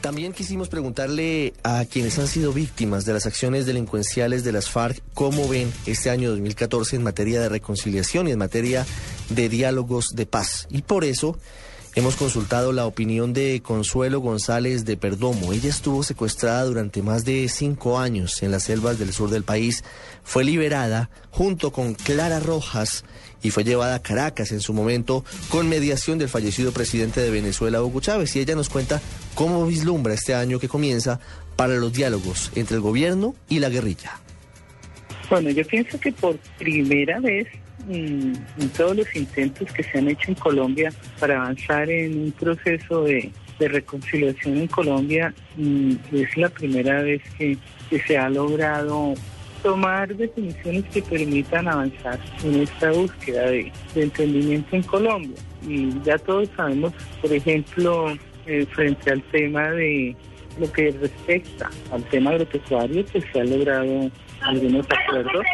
También quisimos preguntarle a quienes han sido víctimas de las acciones delincuenciales de las FARC cómo ven este año 2014 en materia de reconciliación y en materia de diálogos de paz. Y por eso hemos consultado la opinión de Consuelo González de Perdomo. Ella estuvo secuestrada durante más de cinco años en las selvas del sur del país. Fue liberada junto con Clara Rojas y fue llevada a Caracas en su momento con mediación del fallecido presidente de Venezuela, Hugo Chávez. Y ella nos cuenta cómo vislumbra este año que comienza para los diálogos entre el gobierno y la guerrilla. Bueno, yo pienso que por primera vez mm, en todos los intentos que se han hecho en Colombia para avanzar en un proceso de, reconciliación en Colombia, mm, es la primera vez que se ha logrado tomar definiciones que permitan avanzar en esta búsqueda de, entendimiento en Colombia. Y ya todos sabemos, por ejemplo, eh, frente al tema de lo que respecta al tema agropecuario, que se han logrado algunos acuerdos.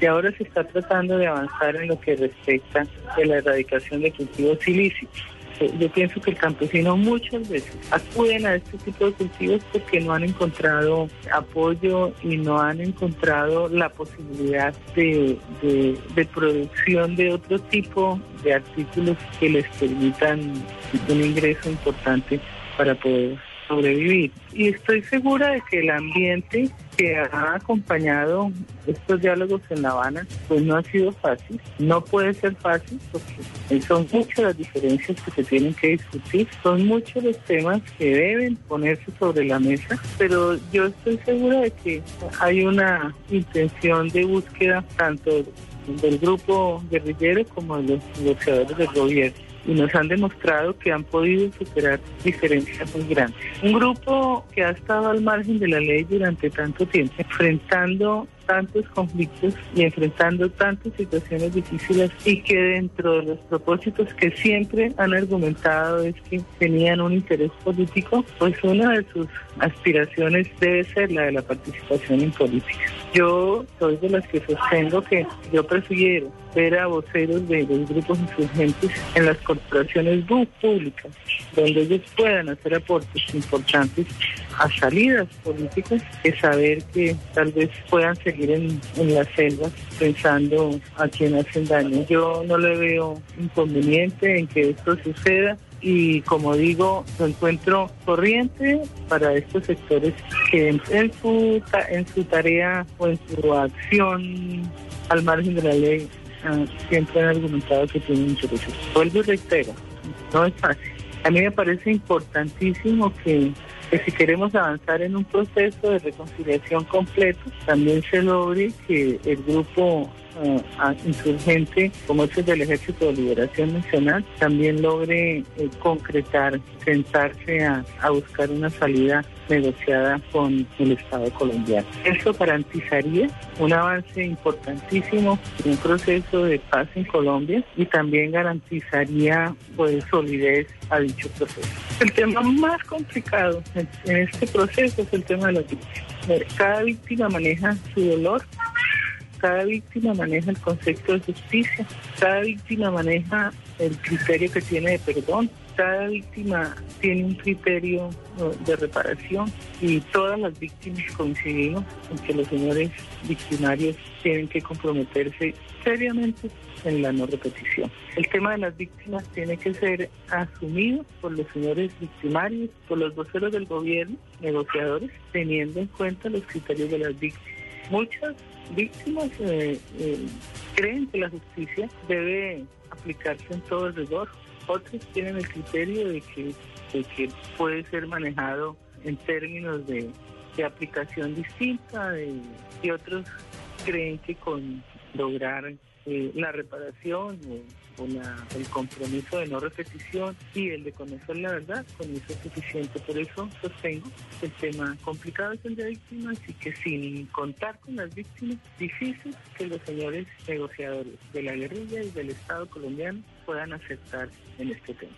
Y ahora se está tratando de avanzar en lo que respecta a la erradicación de cultivos ilícitos yo pienso que el campesino muchas veces acuden a este tipo de cultivos porque no han encontrado apoyo y no han encontrado la posibilidad de, de producción de otro tipo de artículos que les permitan un ingreso importante para poder sobrevivir. Y estoy segura de que el ambiente que ha acompañado estos diálogos en La Habana, pues no ha sido fácil. No puede ser fácil porque son muchas las diferencias que se tienen que discutir, son muchos los temas que deben ponerse sobre la mesa, pero yo estoy segura de que hay una intención de búsqueda tanto del grupo guerrillero como de los negociadores del gobierno y nos han demostrado que han podido superar diferencias muy grandes. Un grupo que ha estado al margen de la ley durante tanto tiempo, enfrentando tantos conflictos y enfrentando tantas situaciones difíciles y que dentro de los propósitos que siempre han argumentado es que tenían un interés político, pues una de sus aspiraciones debe ser la de la participación en política. Yo soy de las que sostengo que yo prefiero ver a voceros de los grupos insurgentes en las corporaciones públicas, donde ellos puedan hacer aportes importantes a salidas políticas, que saber que tal vez puedan seguir en, en las selvas pensando a quién hacen daño. Yo no le veo inconveniente en que esto suceda y como digo, lo encuentro corriente para estos sectores que en, su, en su tarea o en su acción al margen de la ley ah, siempre han argumentado que tienen intereses. Vuelvo y reitero, no es fácil. A mí me parece importantísimo que que si queremos avanzar en un proceso de reconciliación completo, también se logre que el grupo uh, insurgente, como es el del Ejército de Liberación Nacional, también logre eh, concretar, sentarse a, a buscar una salida negociada con el Estado colombiano. Eso garantizaría un avance importantísimo en un proceso de paz en Colombia y también garantizaría pues solidez a dicho proceso. El tema más complicado en, este proceso es el tema de la víctimas. Cada víctima maneja su dolor, cada víctima maneja el concepto de justicia, cada víctima maneja el criterio que tiene de perdón, cada víctima tiene un criterio de reparación y todas las víctimas coincidimos en que los señores victimarios tienen que comprometerse seriamente en la no repetición. El tema de las víctimas tiene que ser asumido por los señores victimarios, por los voceros del gobierno, negociadores, teniendo en cuenta los criterios de las víctimas. Muchas víctimas eh, eh, creen que la justicia debe aplicarse en todo el rigor. Otros tienen el criterio de que, que puede ser manejado en términos de, aplicación distinta y otros creen que con lograr eh, la reparación o o la, el compromiso de no repetición y el de conocer la verdad, con eso es suficiente. Por eso sostengo el tema complicado es el de víctimas y que sin contar con las víctimas, difícil que los señores negociadores de la guerrilla y del Estado colombiano puedan aceptar en este tema.